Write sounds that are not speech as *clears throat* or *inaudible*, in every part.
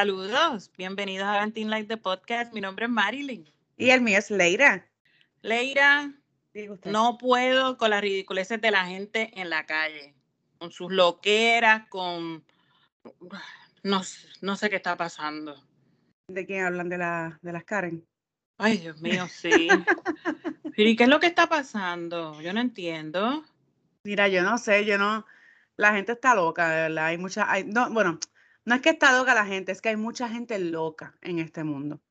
Saludos. Bienvenidos a Venting Light de Podcast. Mi nombre es Marilyn. Y el mío es Leira. Leira, no puedo con las ridiculeces de la gente en la calle, con sus loqueras, con... No, sé- no sé qué está pasando. ¿De quién hablan? De, la, de las Karen. Ay, Dios mío, *laughs* sí. ¿y qué es lo que está pasando? Yo no entiendo. Mira, yo no sé, yo no. La gente está loca, de verdad. Hay mucha. Hay, no, bueno, no es que está loca la gente, es que hay mucha gente loca en este mundo.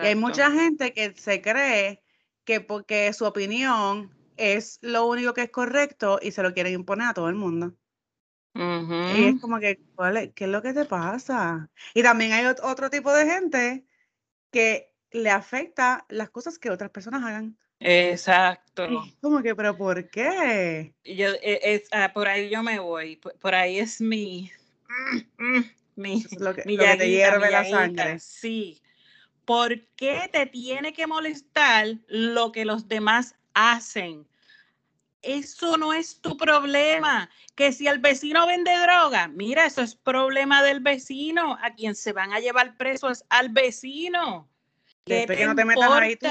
Y hay mucha gente que se cree que porque su opinión es lo único que es correcto y se lo quieren imponer a todo el mundo. Y es como que, ¿cuál es- ¿qué es lo que te pasa? Y también hay ot- otro tipo de gente que le afecta las cosas que otras personas hagan. Exacto. Y como que, ¿pero por qué? Yo, e- es, ah, por ahí yo me voy. Por, por ahí es mi... mm, mm, mi, lo que, mi lo que te mi hierve la llaguita, sangre. Sí. ¿Por qué te tiene que molestar lo que los demás hacen? Eso no es tu problema. Que si el vecino vende droga, mira, eso es problema del vecino. A quien se van a llevar preso es al vecino. ¿Qué te que no te metas ahí tú.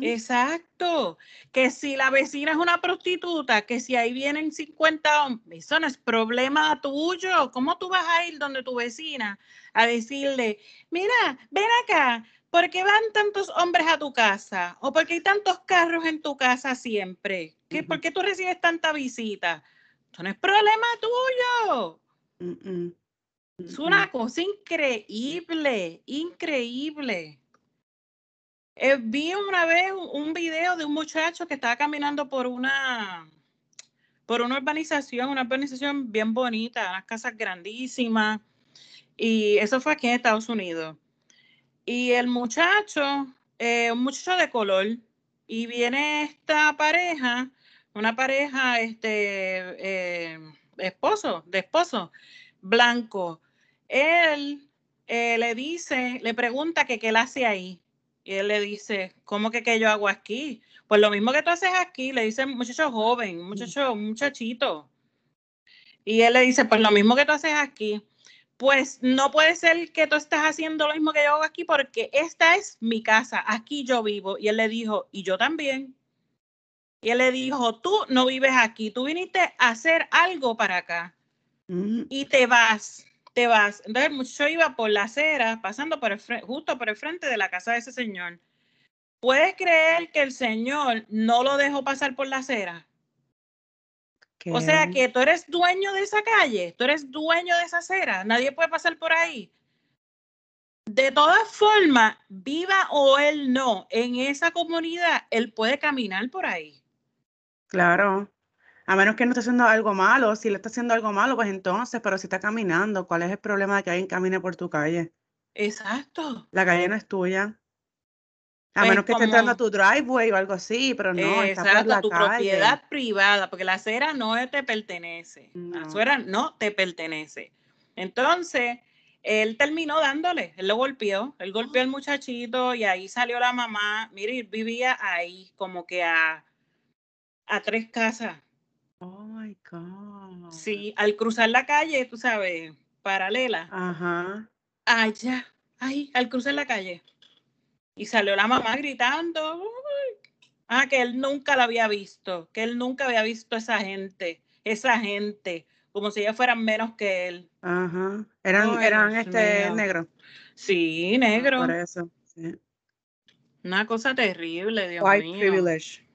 Exacto. Que si la vecina es una prostituta, que si ahí vienen 50 hombres, eso no es problema tuyo. ¿Cómo tú vas a ir donde tu vecina a decirle, mira, ven acá, ¿por qué van tantos hombres a tu casa? ¿O por qué hay tantos carros en tu casa siempre? ¿Qué, ¿Por qué tú recibes tanta visita? Eso no es problema tuyo. Mm, mm. Es una mm. cosa increíble, increíble. Eh, vi una vez un, video de un muchacho que estaba caminando por una, por una urbanización, una urbanización bien bonita, unas casas grandísimas, y eso fue aquí en Estados Unidos. Y el muchacho, eh, un muchacho de color, y viene esta pareja, una pareja, este, eh, esposo, de esposo, blanco. Él le dice, le pregunta que qué él hace ahí. Y él le dice, ¿cómo que qué yo hago aquí? Pues lo mismo que tú haces aquí, le dice muchacho joven, un muchacho, un muchachito. Y él le dice, pues lo mismo que tú haces aquí. Pues no puede ser que tú estás haciendo lo mismo que yo hago aquí porque esta es mi casa, aquí yo vivo. Y él le dijo, y yo también. Y él le dijo, tú no vives aquí, tú viniste a hacer algo para acá Mm, y te vas, te vas. Entonces muchacho iba por la acera, pasando por el justo por el frente de la casa de ese señor. ¿Puedes creer que el señor no lo dejó pasar por la acera? O sea que tú eres dueño de esa calle, tú eres dueño de esa acera, nadie puede pasar por ahí. De todas formas, viva o él no, en esa comunidad, él puede caminar por ahí. Claro. A menos que no esté haciendo algo malo. Si le está haciendo algo malo, pues entonces, pero si está caminando, ¿cuál es el problema de que alguien camine por tu calle? Exacto. La calle no es tuya. A Pues menos que esté entrando a tu driveway o algo así, pero no, está por Exacto, la tu calle. propiedad privada, porque la acera no te pertenece. La acera no te pertenece. Entonces, él terminó dándole, él lo golpeó, él golpeó al muchachito y ahí salió la mamá. Mire, vivía ahí, como que a, a tres casas. Oh my God. Sí, al cruzar la calle, tú sabes, paralela, Ajá. allá, ahí, al cruzar la calle. Y salió la mamá gritando. Ah, que él nunca la había visto, que él nunca había visto esa gente, esa gente, como si ellos fueran menos que él. Ajá. Eran, eran Dios este mío. negros. Sí, Ah, negro. por eso. sí. Una cosa terrible, Dios White mío. privilege.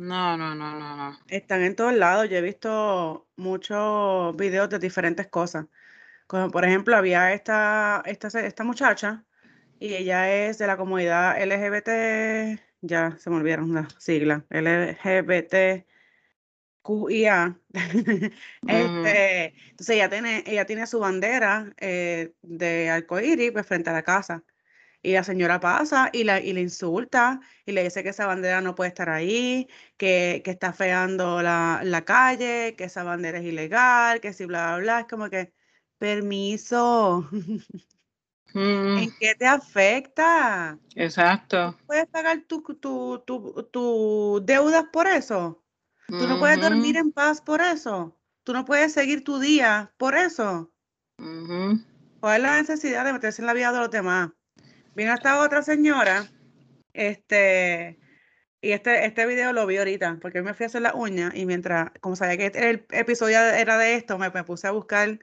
No, no, no, no, no. Están en todos lados. Yo he visto muchos videos de diferentes cosas. Como por ejemplo, había esta, esta, esta muchacha y ella es de la comunidad LGBT, ya se me olvidaron las siglas, LGBTQIA. Ujú. *laughs* Este, entonces ella tiene, ella tiene su bandera eh, de arcoíris pues, frente a la casa. Y la señora pasa y la, y le insulta y le dice que esa bandera no puede estar ahí, que, que está feando la, la calle, que esa bandera es ilegal, que si bla, bla, bla. Es como que, permiso, *laughs* Mm, ¿en qué te afecta? exacto. ¿Puedes pagar tu, tu, tu, tu deudas por eso? ¿Tú no puedes dormir en paz por eso? ¿Tú no puedes seguir tu día por eso? ¿Cuál es la necesidad de meterse en la vida de los demás? Vino esta otra señora, este, y este, este video lo vi ahorita, porque me fui a hacer la uña y mientras, como sabía que el episodio era de esto, me, puse a buscar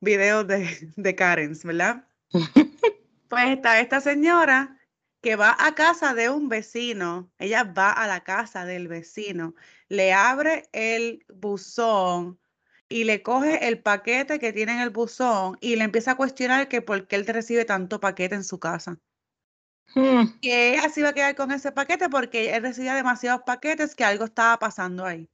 videos de, de Karens, ¿verdad? *laughs* pues está esta señora que va a casa de un vecino, ella va a la casa del vecino, le abre el buzón y le coge el paquete que tiene en el buzón y le empieza a cuestionar que por qué él recibe tanto paquete en su casa. Hmm. Que ella se iba a quedar con ese paquete porque él recibía demasiados paquetes que algo estaba pasando ahí.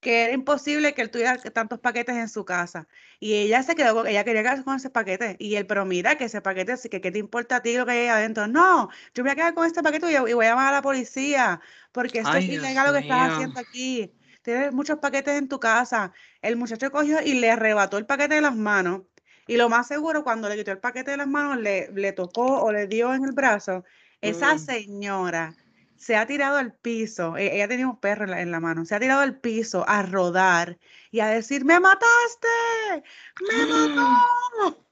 Que era imposible que él tuviera tantos paquetes en su casa. Y ella se quedó, ella quería quedarse con ese paquete. Y él, pero mira que ese paquete, que qué te importa a ti lo que hay adentro. No, yo voy a quedar con este paquete y, voy a llamar a la policía porque esto es ilegal lo que estás haciendo aquí. Tienes muchos paquetes en tu casa. El muchacho cogió y le arrebató el paquete de las manos y lo más seguro, cuando le quitó el paquete de las manos, le, le tocó o le dio en el brazo, esa mm. señora se ha tirado al piso, e, ella tenía un perro en la, mano, se ha tirado al piso a rodar y a decir, me mataste, me *gasps* mató.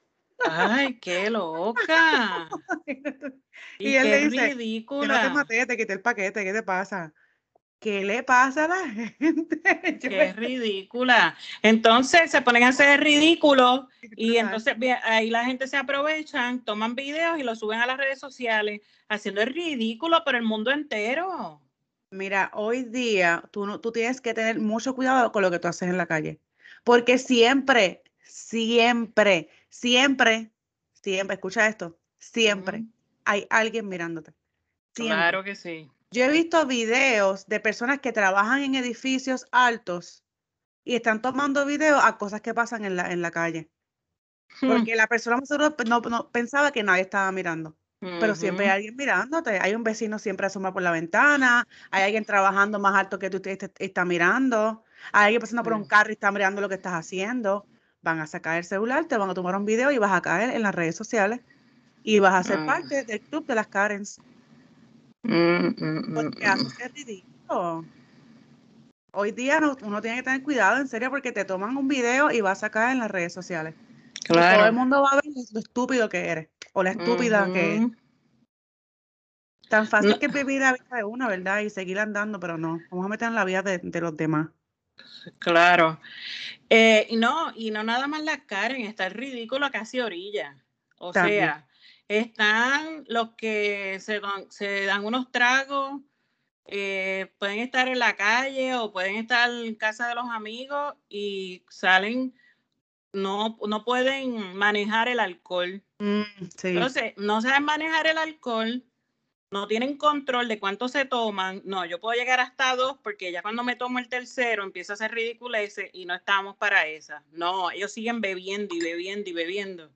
Ay, qué loca. *laughs* y, él le dice, ridícula. no te maté, te quité el paquete, ¿qué te pasa? ¿Qué le pasa a la gente? *laughs* Qué ridícula. Entonces se ponen a hacer ridículo y entonces ahí la gente se aprovechan, toman videos y los suben a las redes sociales, haciendo el ridículo por el mundo entero. Mira, hoy día tú, no, tú tienes que tener mucho cuidado con lo que tú haces en la calle, porque siempre, siempre, siempre, siempre, escucha esto, siempre hay alguien mirándote. Claro que sí. Yo he visto videos de personas que trabajan en edificios altos y están tomando videos a cosas que pasan en la, en la calle. Hmm. Porque la persona no, no, pensaba que nadie estaba mirando. Pero siempre hay alguien mirándote. Hay un vecino siempre asoma por la ventana. Hay alguien trabajando más alto que tú te, está mirando. Hay alguien pasando por un carro y está mirando lo que estás haciendo. Van a sacar el celular, te van a tomar un video y vas a caer en las redes sociales. Y vas a ser ah. parte del club de las Karens. Mm, mm, porque mm, es ridículo. Hoy día uno tiene que tener cuidado, en serio, porque te toman un video y vas a caer en las redes sociales. Claro. todo el mundo va a ver lo estúpido que eres o la estúpida que eres. Tan fácil que vivir la vida de uno, ¿verdad? Y seguir andando, pero no. Vamos a meter en la vida de, los demás. Claro. Eh, y no, y no nada más la Karen, está el ridículo casi orilla. O sea, están los que se, dan unos tragos, eh, pueden estar en la calle o pueden estar en casa de los amigos y salen, no, no pueden manejar el alcohol. Mm, Entonces, no saben manejar el alcohol, no tienen control de cuánto se toman. No, yo puedo llegar hasta dos porque ya cuando me tomo el tercero empieza a ser ese y no estamos para esa. No, ellos siguen bebiendo y bebiendo y bebiendo.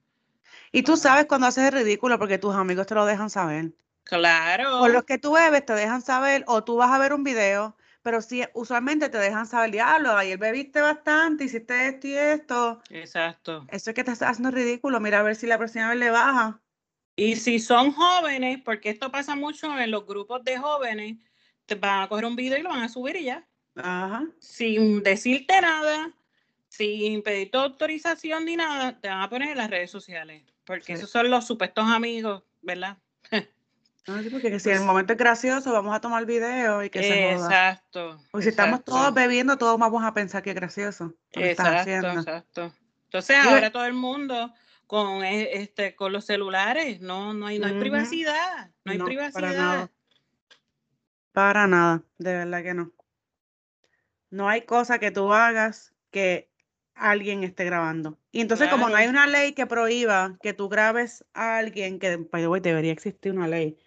Y tú sabes cuando haces el ridículo porque tus amigos te lo dejan saber. Claro. Por los que tú bebes te dejan saber o tú vas a ver un video, pero sí, usualmente te dejan saber, diablo, ayer bebiste bastante, hiciste esto y esto. Exacto. Eso es que te estás haciendo ridículo. Mira a ver si la próxima vez le baja. Y si son jóvenes, porque esto pasa mucho en los grupos de jóvenes, te van a coger un video y lo van a subir y ya. Ajá. Sin decirte nada, sin pedir autorización ni nada, te van a poner en las redes sociales. Porque esos son los supuestos amigos, ¿verdad? *laughs* No, sí, porque si en el momento es gracioso, vamos a tomar video y que se Exacto. Porque si estamos todos bebiendo, todos vamos a pensar que es gracioso. Exacto, exacto. Entonces ahora todo el mundo con e, este con los celulares, no, no hay, no hay privacidad, no hay privacidad. Para nada. para nada, de verdad que no. No hay cosa que tú hagas que alguien esté grabando. Y entonces, como no hay una ley que prohíba que tú grabes a alguien, que debería existir una ley,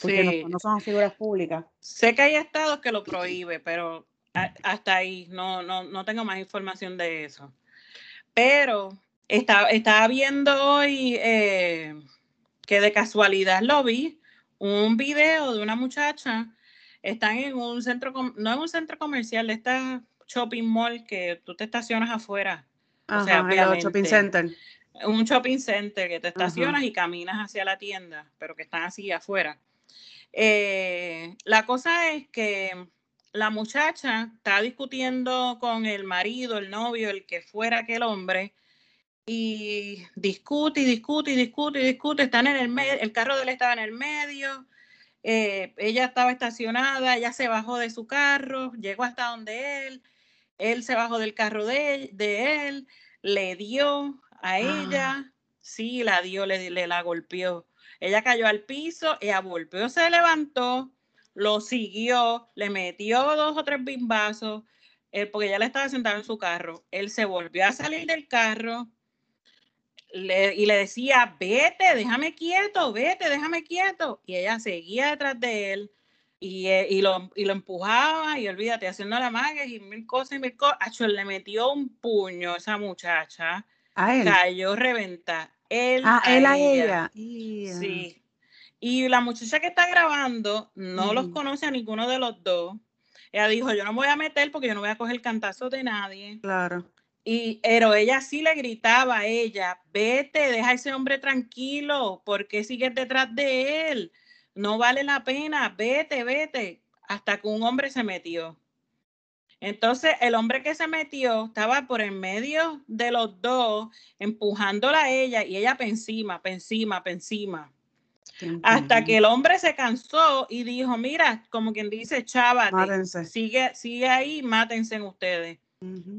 porque no, son figuras públicas. Sé que hay estados que lo prohíbe, pero hasta ahí no, no, no tengo más información de eso. Pero estaba, estaba viendo hoy eh, que de casualidad lo vi, un video de una muchacha, están en un centro, no en un centro comercial, está shopping mall que tú te estacionas afuera. o sea, shopping center. Un shopping center que te estacionas y caminas hacia la tienda, pero que están así afuera. Eh, la cosa es que la muchacha está discutiendo con el marido, el novio, el que fuera aquel hombre, y discute y discute y discute y discute. Están en el medio, el carro de él estaba en el medio. Eh, ella estaba estacionada, ella se bajó de su carro, llegó hasta donde él, él se bajó del carro de, de él, le dio a Ah. ella, sí, la dio, le, le la golpeó. Ella cayó al piso, ella volvió, se levantó, lo siguió, le metió dos o tres bimbazos, eh, porque ella le estaba sentada en su carro. Él se volvió a salir del carro le- y le decía, vete, déjame quieto, vete, déjame quieto. Y ella seguía detrás de él y, eh, y, lo, y lo empujaba y olvídate, haciendo la magia y mil cosas y mil cosas. Acho, le metió un puño a esa muchacha, A él. cayó reventa. Él Ah, a él a ella. Sí. Y la muchacha que está grabando no los conoce a ninguno de los dos. Ella dijo, yo no me voy a meter porque yo no voy a coger cantazo de nadie. Claro. Y, pero ella sí le gritaba a ella, vete, deja a ese hombre tranquilo, ¿por qué sigues detrás de él? No vale la pena, vete, vete. Hasta que un hombre se metió. Entonces, el hombre que se metió estaba por en medio de los dos, empujándola a ella y ella pa' encima, pa' encima, encima. Hasta que el hombre se cansó y dijo, mira, como quien dice, chávate, Mátense. sigue, sigue ahí, mátense en ustedes.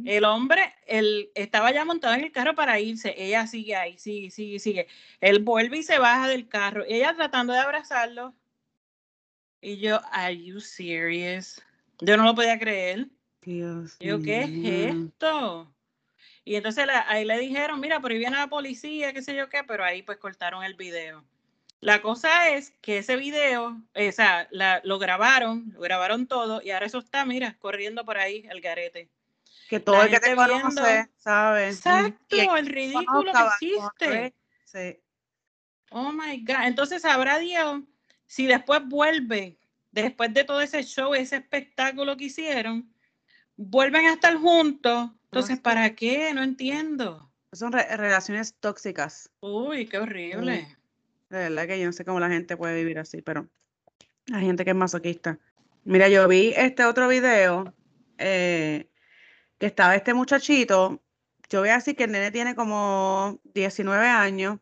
El hombre, él estaba ya montado en el carro para irse. Ella sigue ahí, sigue, sigue, sigue. Él vuelve y se baja del carro. Ella tratando de abrazarlo. Y yo, ¿Are you serious? Yo no lo podía creer. Dios Yo, ¿qué es esto? Y entonces la- ahí le dijeron, mira, por ahí viene la policía, qué sé yo qué, pero ahí pues cortaron el video. La cosa es que ese video, eh, o sea, la- lo grabaron, lo grabaron todo y ahora eso está, mira, corriendo por ahí el garete. Que todo el que te viendo- conoce sabe. Ujú. Exacto, Y el ridículo que correr. Sí. Oh my God. Entonces sabrá Dios si después vuelve, después de todo ese show, ese espectáculo que hicieron, vuelven a estar juntos. Entonces. ¿para qué? No entiendo. Son re- relaciones tóxicas. Uy, qué horrible. De verdad que yo no sé cómo la gente puede vivir así, pero hay gente que es masoquista. Mira, yo vi este otro video eh, que estaba este muchachito. Yo voy a decir que el nene tiene como 19 años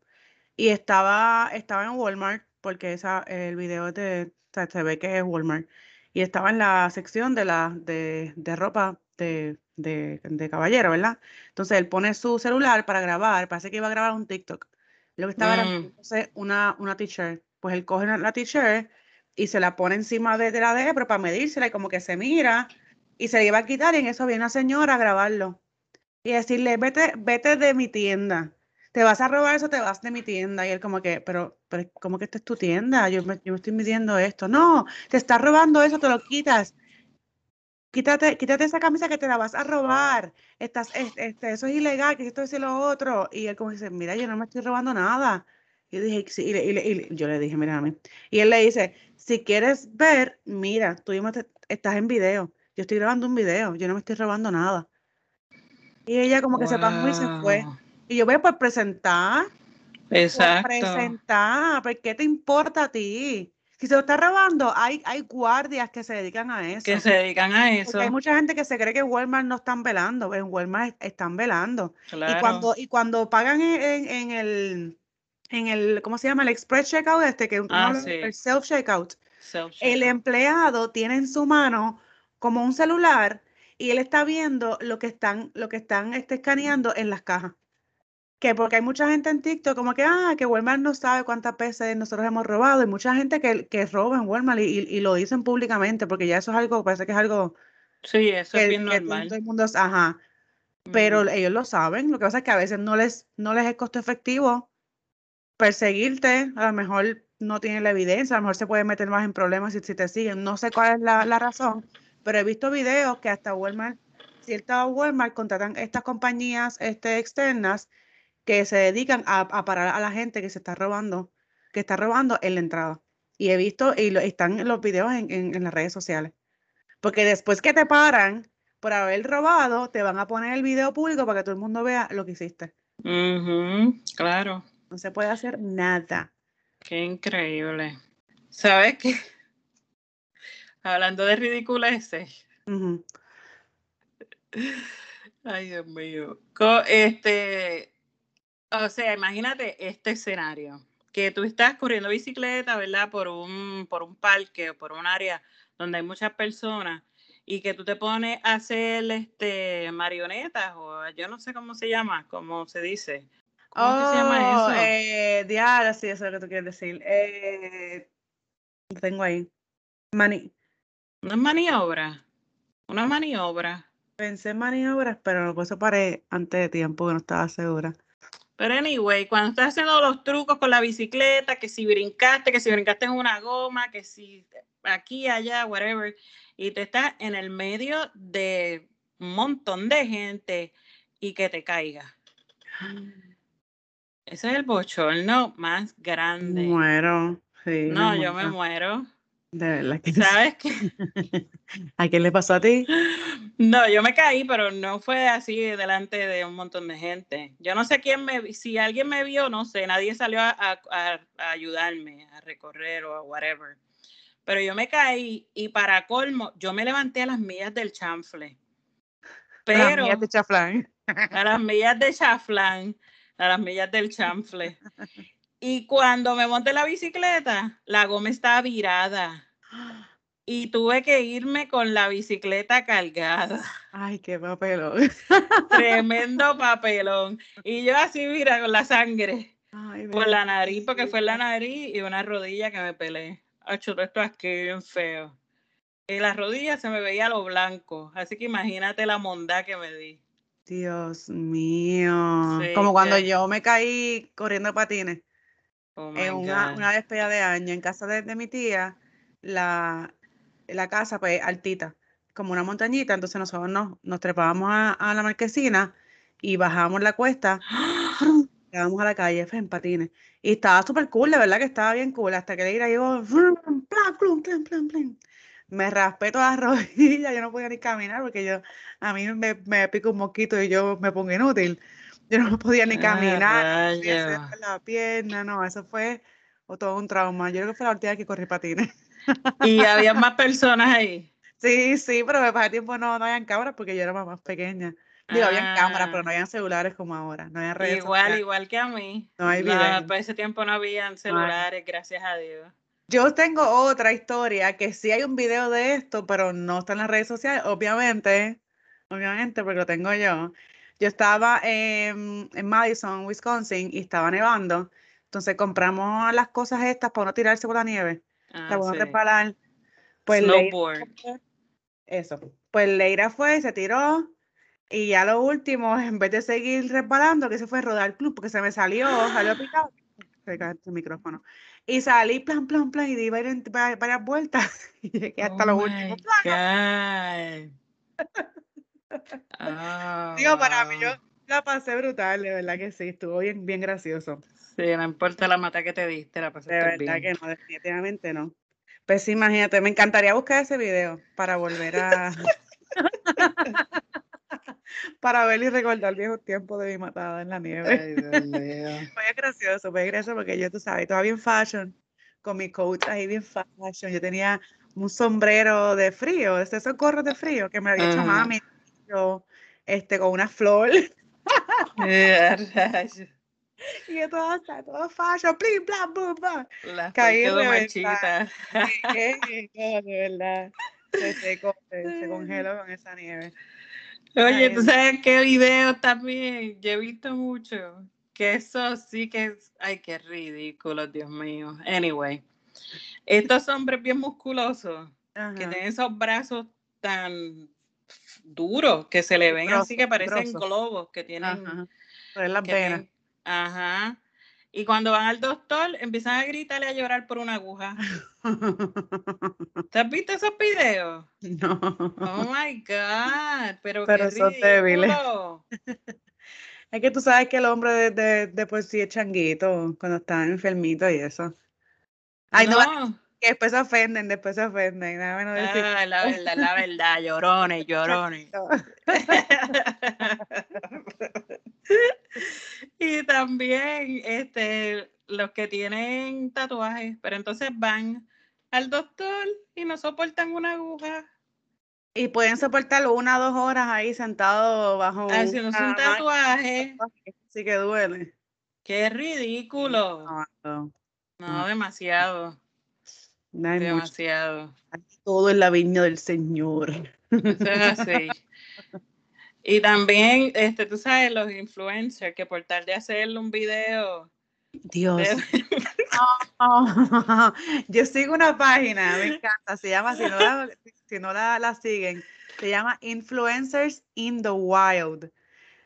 y estaba, estaba en Walmart, porque esa, el video de, o sea, se ve que es Walmart. Y estaba en la sección de, la, de, de ropa de, de, de caballero, ¿verdad? Entonces él pone su celular para grabar, parece que iba a grabar un TikTok. Lo que estaba era Mm. poniéndose una, una t-shirt. Pues él coge la- t-shirt y se la pone encima de, de la de pero para medírsela y como que se mira y se la iba a quitar y en eso viene una señora a grabarlo y decirle, vete, vete de mi tienda. Te vas a robar eso, te vas de mi tienda. Y él como que, pero, pero ¿cómo que esta es tu tienda? Yo me, yo me estoy midiendo esto. No, te estás robando eso, te lo quitas. Quítate, quítate esa camisa que te la vas a robar. Estás, es- este, eso es ilegal, que esto es lo otro. Y él como dice, mira, yo no me estoy robando nada. Y dije, sí, y, le- y le- y le- yo le dije, mira a mí. Y él le dice, si quieres ver, mira, tú mismo te- estás en video. Yo estoy grabando un video, yo no me estoy robando nada. Y ella como que se pasó y se fue. Y yo voy a por presentar, por Exacto. presentar, ¿por qué te importa a ti? Si se lo está robando, hay, hay guardias que se dedican a eso. Que se dedican a Porque eso. hay mucha gente que se cree que Walmart no están velando, en Walmart es- están velando. Y Claro. cuando, y cuando pagan en, en- el, en el, ¿cómo se llama? El express checkout este, que Ah, sí. el self checkout, el Self-checkout. empleado tiene en su mano como un celular y él está viendo lo que están, lo que están este, escaneando en las cajas. Que porque hay mucha gente en TikTok como que, ah, que Walmart no sabe cuántas veces nosotros hemos robado. Y mucha gente que, que roba en Walmart y, y- y lo dicen públicamente porque ya eso es algo, parece que es algo Sí, eso es que, bien que todo normal. el mundo, ajá, pero ellos lo saben. Lo que pasa es que a veces no les, no les es costo efectivo perseguirte. A lo mejor no tienen la evidencia, a lo mejor se pueden meter más en problemas si, si te siguen. No sé cuál es la, la razón, pero he visto videos que hasta Walmart, cierta Walmart contratan estas compañías este, externas que se dedican a, a parar a la gente que se está robando, que está robando en la entrada. Y he visto, y lo- están los videos en, en- en las redes sociales. Porque después que te paran por haber robado, te van a poner el video público para que todo el mundo vea lo que hiciste. Claro. No se puede hacer nada. Qué increíble. ¿Sabes qué? Hablando de ridiculeces. Ujú. Ay, Dios mío. Este, O sea, imagínate este escenario, que tú estás corriendo bicicleta, ¿verdad? Por un, por un parque o por un área donde hay muchas personas y que tú te pones a hacer este marionetas o yo no sé cómo se llama, cómo se dice. ¿Cómo se llama Oh, eso? eh, diablo, sí, eso es lo que tú quieres decir. Eh, lo tengo ahí. Mani Es maniobra, una maniobra. pensé en maniobras, pero por eso paré antes de tiempo, que no estaba segura. Pero anyway, cuando estás haciendo los trucos con la bicicleta, que si brincaste, que si brincaste en una goma, que si aquí, allá, whatever, y te estás en el medio de un montón de gente y que te caiga. Ese es el bochorno más grande. Muero. Sí, No, yo me muero. De verdad que. ¿Sabes qué? *laughs* ¿A quién le pasó a ti? No, yo me caí, pero no fue así delante de un montón de gente. Yo no sé quién me, si alguien me vio, no sé, nadie salió a, a- a- a ayudarme a recorrer o a whatever. Pero yo me caí y para colmo, yo me levanté a las millas del chanfle. Las Pero mías de chaflán. a las millas de chaflán, a las millas del chanfle. *laughs* Y cuando me monté la bicicleta, la goma estaba virada y tuve que irme con la bicicleta cargada. Ay, qué papelón. Tremendo *laughs* papelón. Y yo así, mira, con la sangre Ay, por la nariz, porque fue en la nariz y una rodilla que me pelé. Acho, todo esto aquí bien feo. Y la rodilla se me veía lo blanco. Así que imagínate la mondad que me di. Dios mío. Sí, Como cuando que- yo me caí corriendo patines Oh my en una, God. una despedida de año en casa de, de mi tía, la, la casa pues altita, como una montañita, entonces nosotros nos, nos trepábamos a, a la marquesina y bajábamos la cuesta, *gasps* llegábamos a la calle fue en patines. Y estaba súper cool, de verdad que estaba bien cool, hasta que plan, plan, plan. Me raspé todas las *laughs* rodillas, yo no podía ni caminar porque yo, a mí me, me pica un mosquito y yo me pongo inútil. *laughs* Yo no podía ni Ah, caminar, no podía la pierna, no, eso fue o todo un trauma. Yo creo que fue la última vez que corrí patines. Y había más *laughs* personas ahí. Sí, sí, pero me pasé tiempo no, no habían cámaras porque yo era más más pequeña. Digo, habían cámaras, pero no Ah, habían celulares como ahora, no habían redes igual, sociales, igual que a mí. no hay No, video. para ese tiempo no habían no celulares, gracias a Dios. Yo tengo otra historia que sí hay un video de esto, pero no está en las redes sociales, obviamente, obviamente, porque lo tengo yo. Yo estaba en, en Madison, Wisconsin, y estaba nevando. Entonces compramos las cosas estas para no tirarse por la nieve, Ah, para no sí. resbalar. Pues Snowboard. eso. Pues Leira fue, se tiró, y ya lo último, en vez de seguir resbalando, que se fue a rodar el club, porque se me salió, salió *gasps* picado. Se cae este micrófono. Y salí, plan, plan, plan, y di varias, varias vueltas. *laughs* Y llegué hasta Oh lo my último. God. Digo, para mí yo Ah, la pasé brutal, de verdad que sí, estuvo bien, bien gracioso. sí, no importa la mata que te diste, la De pasaste verdad bien. que no, definitivamente no. Pues sí, imagínate, me encantaría buscar ese video para volver a, *laughs* para ver y recordar viejos tiempos de mi matada en la nieve. Ay, Dios mío. *laughs* Fue gracioso, fue gracioso porque yo, tú sabes, estaba bien fashion, con mi coat ahí bien fashion. Yo tenía un sombrero de frío, esos gorros de frío que me había hecho Ajá. mami, yo, este, con una flor. *laughs* Rayos. Y yo todo, está todo fashion, plim, bla, bum, bla. La Caí. Sí, no, de verdad. Se secó, se, se congeló con esa nieve. Oye, ¿tú sabes qué videos también? Yo he visto mucho. Que eso sí que es. Ay, qué ridículo, Dios mío. Anyway, estos hombres bien musculosos que tienen esos brazos tan duros que se le ven así que parecen globos que tienen. Ajá. Por las que venas. ajá. Y cuando van al doctor, empiezan a gritarle a llorar por una aguja. ¿Te has visto esos videos? *laughs* No. Oh my God, pero, Pero qué son débiles. *laughs* Es que tú sabes que el hombre de, de, de por sí es changuito cuando está enfermito y eso. Ay, no, no, que después se ofenden, después se ofenden. Nada menos decir. ah, la verdad, la verdad, llorones, *laughs* llorones. *laughs* Y también este, los que tienen tatuajes, pero entonces van al doctor y no soportan una aguja. Y pueden soportar una o dos horas ahí sentado bajo un máquina, tatuaje. Sí que duele. Qué ridículo. No, No, demasiado. No hay mucho. Demasiado. Todo en la viña del Señor. Eso es así. Y también, este, tú sabes, los influencers que por tal de hacerle un video. Dios. de- Oh, *laughs* yo sigo una página, me encanta, se llama, si no la, si no la, la siguen, se llama Influencers in the Wild.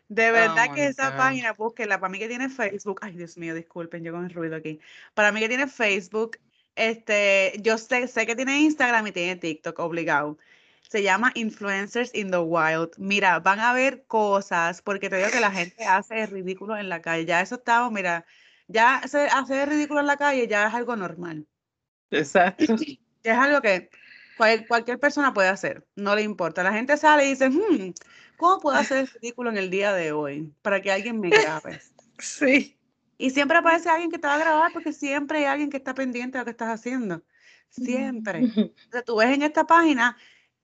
De verdad Oh que my esa God. página, búsquenla, para mí que tiene Facebook, ay Dios mío, disculpen, yo con el ruido aquí, para mí que tiene Facebook, este, yo sé, sé que tiene Instagram y tiene TikTok, obligado. Se llama Influencers in the Wild. Mira, van a ver cosas, porque te digo que la gente hace ridículo en la calle. Ya eso estamos, mira, ya se- hacer ridículo en la calle ya es algo normal. Exacto. Es algo que cual- cualquier persona puede hacer, no le importa. La gente sale y dice, "Hmm, ¿cómo puedo hacer ridículo en el día de hoy para que alguien me grabe? *laughs* Sí. Y siempre aparece alguien que te va a grabar porque siempre hay alguien que está pendiente de lo que estás haciendo. Siempre. *laughs* O sea, tú ves en esta página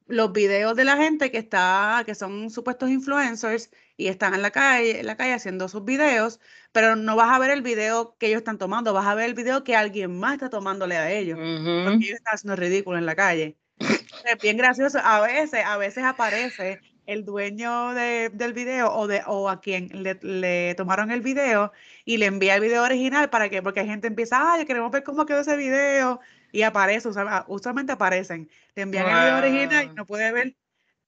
los videos de la gente que está, que son supuestos influencers y están en la calle, en la calle haciendo sus videos, pero no vas a ver el video que ellos están tomando, vas a ver el video que alguien más está tomándole a ellos, Ujú. porque ellos están haciendo ridículo en la calle. *laughs* Es bien gracioso. A veces, a veces aparece el dueño de- del video o de o a quien le, le tomaron el video y le envía el video original para que, porque hay gente empieza, ay, queremos ver cómo quedó ese video y aparece, usa- usualmente aparecen, le envían el video original y no puede ver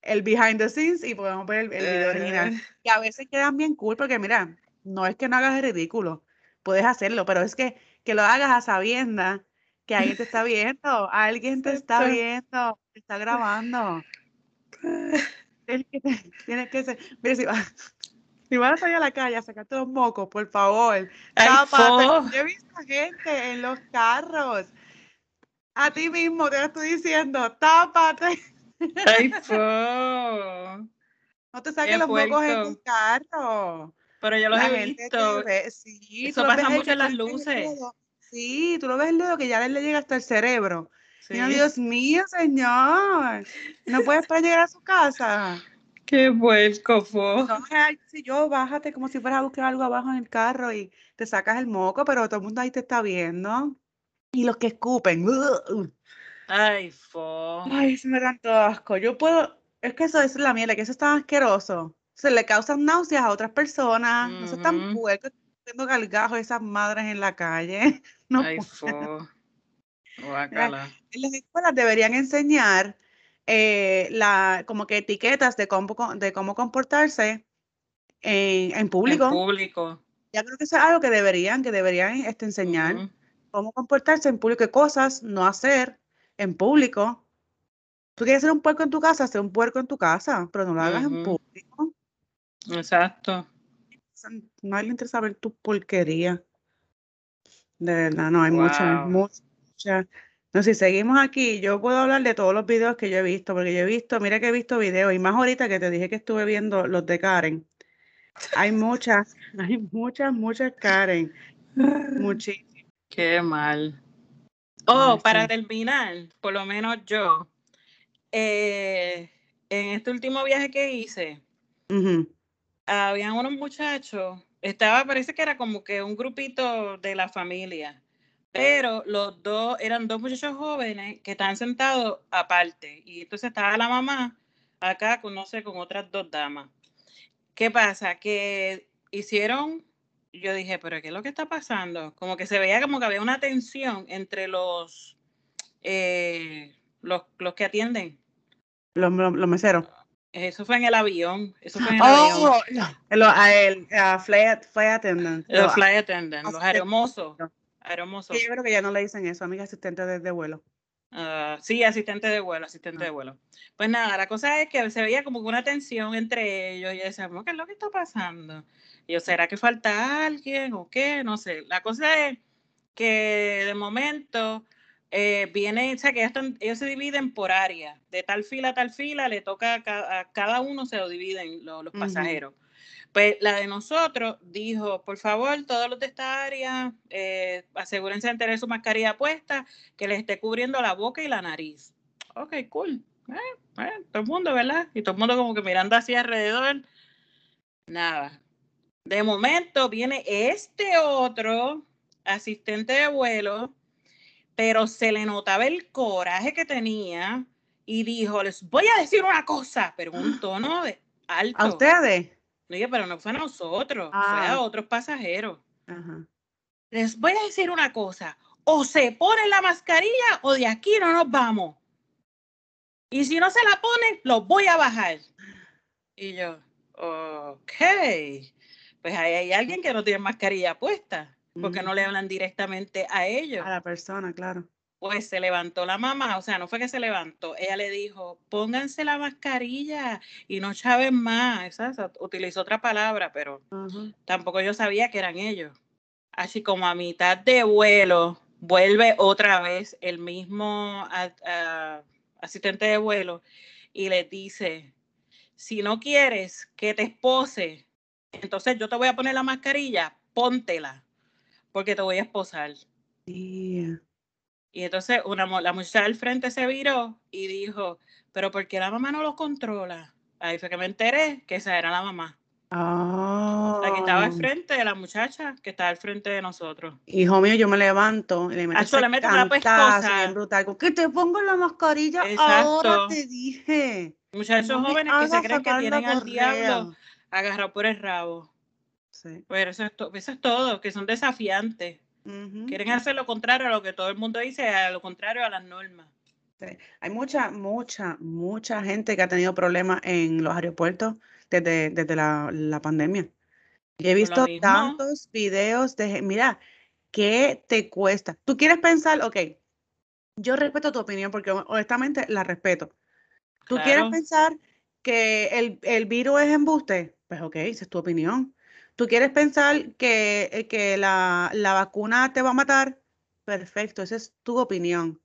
el behind the scenes y podemos ver el, el video original. Eh, Y a veces quedan bien cool porque mira, no es que no hagas el ridículo, puedes hacerlo, pero es que, que lo hagas a sabiendas que alguien te está *laughs* viendo, alguien te está viendo, te está grabando. *laughs* Tienes que, *laughs* tienes que ser, mira, si vas, si vas a salir a la calle a sacarte los mocos, por favor, tápate. Yo he visto gente en los carros. A ti mismo te lo estoy diciendo, tápate. Ay. *laughs* No te saques los mocos en tu carro. Pero yo los La he visto. sí, Eso pasa mucho en las luces. Sí, tú lo ves el dedo que ya le llega hasta el cerebro. Sí. Dios mío, señor, no puedes para llegar a su casa. Qué fo. No, ay, si yo, bájate como si fueras a buscar algo abajo en el carro y te sacas el moco, pero todo el mundo ahí te está viendo. Y los que escupen. ugh, Ay, fo. Ay, se me dan todo asco. Yo puedo, es que eso es la mierda, que eso es tan asqueroso. Se le causan náuseas a otras personas. No son tan Ujú. puercos haciendo galgajos esas madres en la calle. *laughs* No Ay, fo. *laughs* Guácala. En las escuelas deberían enseñar eh, la, como que etiquetas de cómo, de cómo comportarse en, en En público. público. Ya creo que eso es algo que deberían, que deberían este, enseñar. Cómo comportarse en público, qué cosas no hacer en público. Tú quieres ser un puerco en tu casa, sé un puerco en tu casa, pero no lo hagas en público. Exacto. Nadie le interesa ver tu porquería. De verdad, no, hay Wow. muchas, muchas. No, si seguimos aquí, yo puedo hablar de todos los videos que yo he visto, porque yo he visto, mira que he visto videos, y más ahorita que te dije que estuve viendo los de Karen. Hay muchas, *laughs* hay muchas, muchas Karen. Muchísimas. Qué mal. Oh, Ay, para sí. terminar, por lo menos yo, eh, en este último viaje que hice, Ujú. habían unos muchachos, estaba, parece que era como que un grupito de la familia, pero los dos eran dos muchachos jóvenes que estaban sentados aparte, y entonces estaba la mamá acá con, no sé, con otras dos damas. ¿Qué pasa? Que hicieron, yo dije, pero ¿qué es lo que está pasando? Como que se veía como que había una tensión entre los, eh, los, los que atienden. Los, los, los meseros. Eso fue en el avión. Eso fue en el avión. Oh, lo- a el a flight, flight attendant. Los Lo- flight attendants, los aeromosos. Aeromosos. que yo creo que ya no le dicen eso, amiga asistente de, de vuelo. Ah, sí, asistente de vuelo, asistente Ah. de vuelo. Pues nada, la cosa es que se veía como que una tensión entre ellos. Y yo decía, "¿Cómo? ¿qué es lo que está pasando? Y yo, ¿será que falta alguien o qué? No sé. La cosa es que de momento eh, viene, o sea, que ellos, están- ellos se dividen por área. De tal fila a tal fila le toca a, ca- a cada uno, se lo dividen lo- los pasajeros. Pues la de nosotros dijo, por favor, todos los de esta área, eh, asegúrense de tener su mascarilla puesta, que les esté cubriendo la boca y la nariz. Ok, cool. Eh, eh, todo el mundo, ¿verdad? Y todo el mundo como que mirando hacia alrededor. Nada. De momento viene este otro asistente de vuelo, pero se le notaba el coraje que tenía y dijo, les voy a decir una cosa, pero un *gasps* tono de alto. ¿A ustedes? Oye, pero no fue a nosotros, fue Ah. a otros pasajeros. Ajá. Les voy a decir una cosa, o se ponen la mascarilla o de aquí no nos vamos. Y si no se la ponen, los voy a bajar. Y yo, ok, pues ahí hay alguien que no tiene mascarilla puesta, porque no le hablan directamente a ellos. A la persona, claro. Pues se levantó la mamá, o sea, no fue que se levantó, ella le dijo, pónganse la mascarilla y no chaven más. Esa, esa- utilizó otra palabra, pero tampoco yo sabía que eran ellos. Así como a mitad de vuelo, vuelve otra vez el mismo a- a- asistente de vuelo y le dice, si no quieres que te espose, entonces yo te voy a poner la mascarilla, póntela, porque te voy a esposar. Yeah. Y entonces una, la muchacha al frente se viró y dijo, pero ¿por qué la mamá no los controla? Ahí fue que me enteré que esa era la mamá. La que estaba al frente de la muchacha que estaba al frente de nosotros. Hijo mío, yo me levanto y le meto ese le meto una pescosa. brutal. Que te pongo la mascarilla ahora Exacto. te dije. Muchachos No jóvenes que se creen que tienen al diablo agarrado por el rabo. Sí. Pero eso es, eso es todo, que son desafiantes. Quieren hacer lo contrario a lo que todo el mundo dice, a lo contrario a las normas. Hay mucha, mucha, mucha gente que ha tenido problemas en los aeropuertos desde, desde la, la pandemia. Y he visto tantos videos de, mira, ¿qué te cuesta? Tú quieres pensar, ok, yo respeto tu opinión porque hon- honestamente la respeto. ¿Tú quieres pensar que el, el virus es embuste? Pues ok, esa es tu opinión. ¿Tú quieres pensar que, eh, que la, la vacuna te va a matar? Perfecto, esa es tu opinión.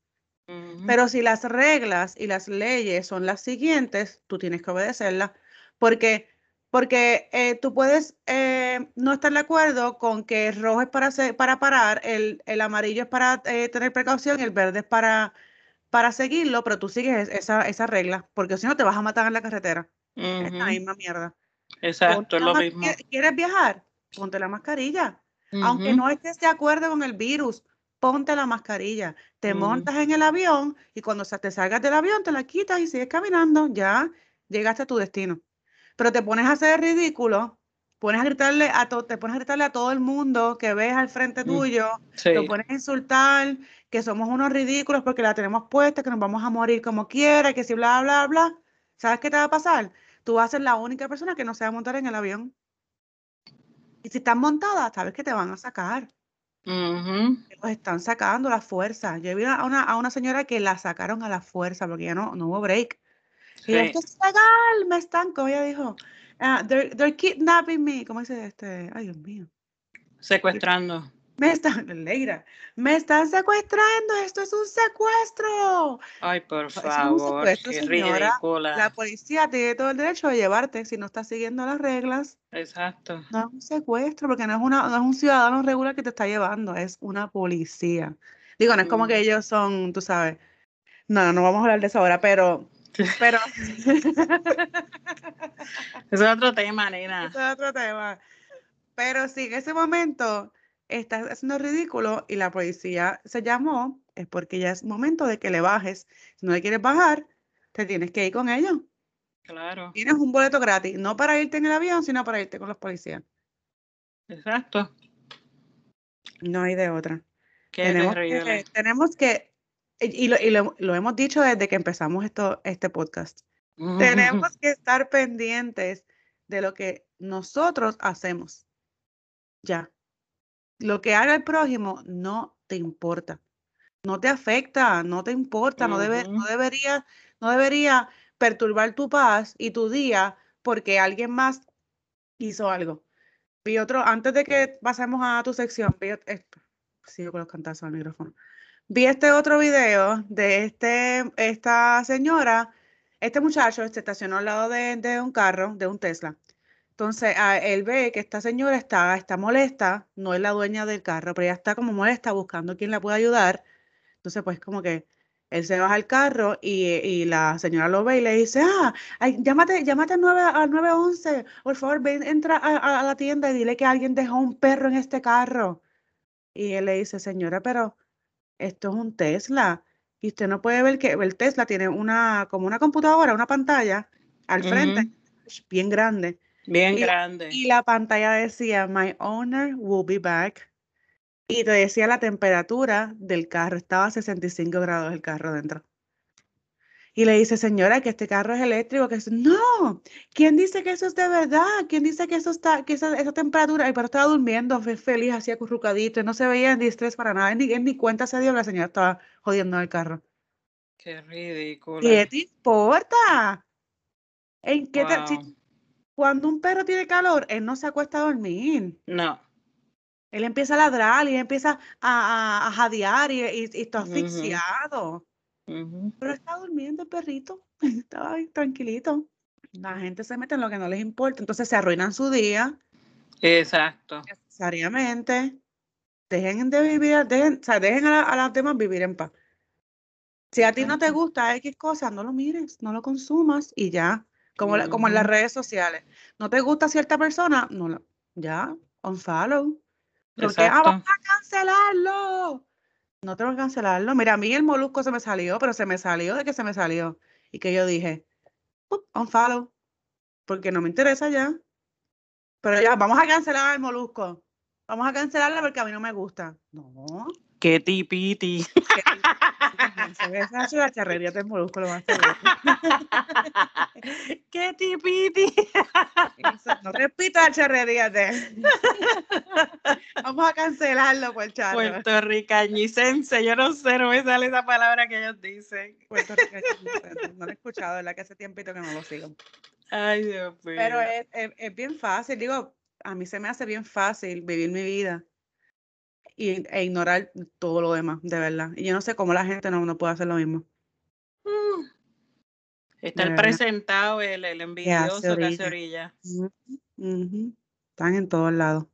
Pero si las reglas y las leyes son las siguientes, tú tienes que obedecerlas. Porque, porque eh, tú puedes eh, no estar de acuerdo con que el rojo es para, para parar, el, el amarillo es para eh, tener precaución y el verde es para, para seguirlo, pero tú sigues es- esa, esa regla, porque si no te vas a matar en la carretera. Es la misma mierda. Exacto, es lo mismo. ¿quie- ¿Quieres viajar? Ponte la mascarilla. Aunque no estés de acuerdo con el virus, ponte la mascarilla. Te Ujú. montas en el avión y cuando te salgas del avión te la quitas y sigues caminando. Ya llegaste a tu destino. Pero te pones a hacer ridículo, pones a gritarle a to- te pones a gritarle a todo el mundo que ves al frente Mm, tuyo, Sí. lo pones a insultar, que somos unos ridículos porque la tenemos puesta, que nos vamos a morir como quiera, que si bla, bla, bla. ¿Sabes qué te va a pasar? Tú vas a ser la única persona que no se va a montar en el avión. Y si estás montada, sabes que te van a sacar. Los están sacando a la fuerza. Yo vi a una, a una señora que la sacaron a la fuerza porque ya no, no hubo break. Y esto es legal, me están, como ella dijo, they're, they're kidnapping me. ¿Cómo dice este? Ay, Dios mío. Secuestrando. Me están, *laughs* Leira, me están secuestrando, esto es un secuestro. Ay, por es favor, secuestro, qué señora. ridícula. La policía tiene todo el derecho de llevarte si no estás siguiendo las reglas. Exacto. No es un secuestro, porque no es, una, no es un ciudadano regular que te está llevando, es una policía. Digo, no es como que Mm. ellos son, tú sabes. No, no vamos a hablar de eso ahora, pero, *laughs* pero, es otro tema, nena. *laughs* Es otro tema. Pero si en ese momento estás haciendo ridículo y la policía se llamó, es porque ya es momento de que le bajes. Si no le quieres bajar, te tienes que ir con ellos. Claro, Tienes un boleto gratis, no para irte en el avión, sino para irte con los policías. exacto. No hay de otra. Qué tenemos que, tenemos que, y, y lo, y lo- lo hemos dicho desde que empezamos esto, este podcast, tenemos *laughs* que estar pendientes de lo que nosotros hacemos. Ya. Lo que haga el prójimo no te importa. No te afecta, no te importa, no, debe, no debería, no debería perturbar tu paz y tu día porque alguien más hizo algo. Vi otro, antes de que pasemos a tu sección, vi, esto, sigo con los cantazos al micrófono. Vi este otro video de este, esta señora, este muchacho se estacionó al lado de, de un carro, de un Tesla. Entonces, a- él ve que esta señora está, está molesta, no es la dueña del carro, pero ella está como molesta buscando quién la pueda ayudar. Entonces, pues como que Él se baja al carro y, y la señora lo ve y le dice, ah, ay, llámate, llámate al, 9, al 911, por favor, ven, entra a, a, la tienda y dile que alguien dejó un perro en este carro. Y él le dice, señora, pero esto es un Tesla. Y usted no puede ver que el Tesla tiene una, como una computadora, una pantalla al frente, bien grande. Bien grande. Y la pantalla decía, my owner will be back. Y te decía la temperatura del carro, estaba a 65 grados el carro dentro. Y le dice, señora, que este carro es eléctrico, que es, no, ¿quién dice que eso es de verdad? ¿Quién dice que eso está, que esa, esa temperatura? Y pero estaba durmiendo, feliz, así acurrucadito, no se veía en distrés para nada, ni, ni cuenta se dio la señora estaba jodiendo el carro. Qué ridículo. ¿Qué te importa? ¿En qué cuando un perro tiene calor, él no se acuesta a dormir. No. Él empieza a ladrar y empieza a, a, jadear y, está asfixiado. Pero está durmiendo el perrito, *laughs* estaba tranquilito. La gente se mete en lo que no les importa, entonces se arruinan su día. Exacto. Necesariamente. Dejen de vivir, dejen, o sea, dejen a, las demás vivir en paz. Si a ti no te gusta X cosas, no lo mires, no lo consumas y ya. Como, como en las redes sociales. ¿No te gusta cierta persona? No, lo, ya, unfollow. Porque, ah, vamos a cancelarlo. No tengo que cancelarlo. Mira, a mí el molusco se me salió, pero se me salió de que se me salió. Y que yo dije, unfollow, porque no me interesa ya. Pero ya, vamos a cancelar el molusco. Vamos a cancelarla porque a mí no me gusta. No. Qué tipiti. Esa es la charrería del molusco lo más *laughs* Qué tipiti. No repita la charrería de. *laughs* Vamos a cancelarlo por charro. Puertorricañicense, yo no sé, no me sale esa palabra que ellos dicen. Puertorricañicense, no lo he escuchado, ¿verdad? Que hace tiempito que no lo sigo. Ay, Dios mío. Pero es, es, es bien fácil, digo, a mí se me hace bien fácil vivir mi vida y, e ignorar todo lo demás, de verdad. Y yo no sé cómo la gente no, no puede hacer lo mismo. Mm. Está el presentado, el, el envidioso que hace orilla. Están en todos lados.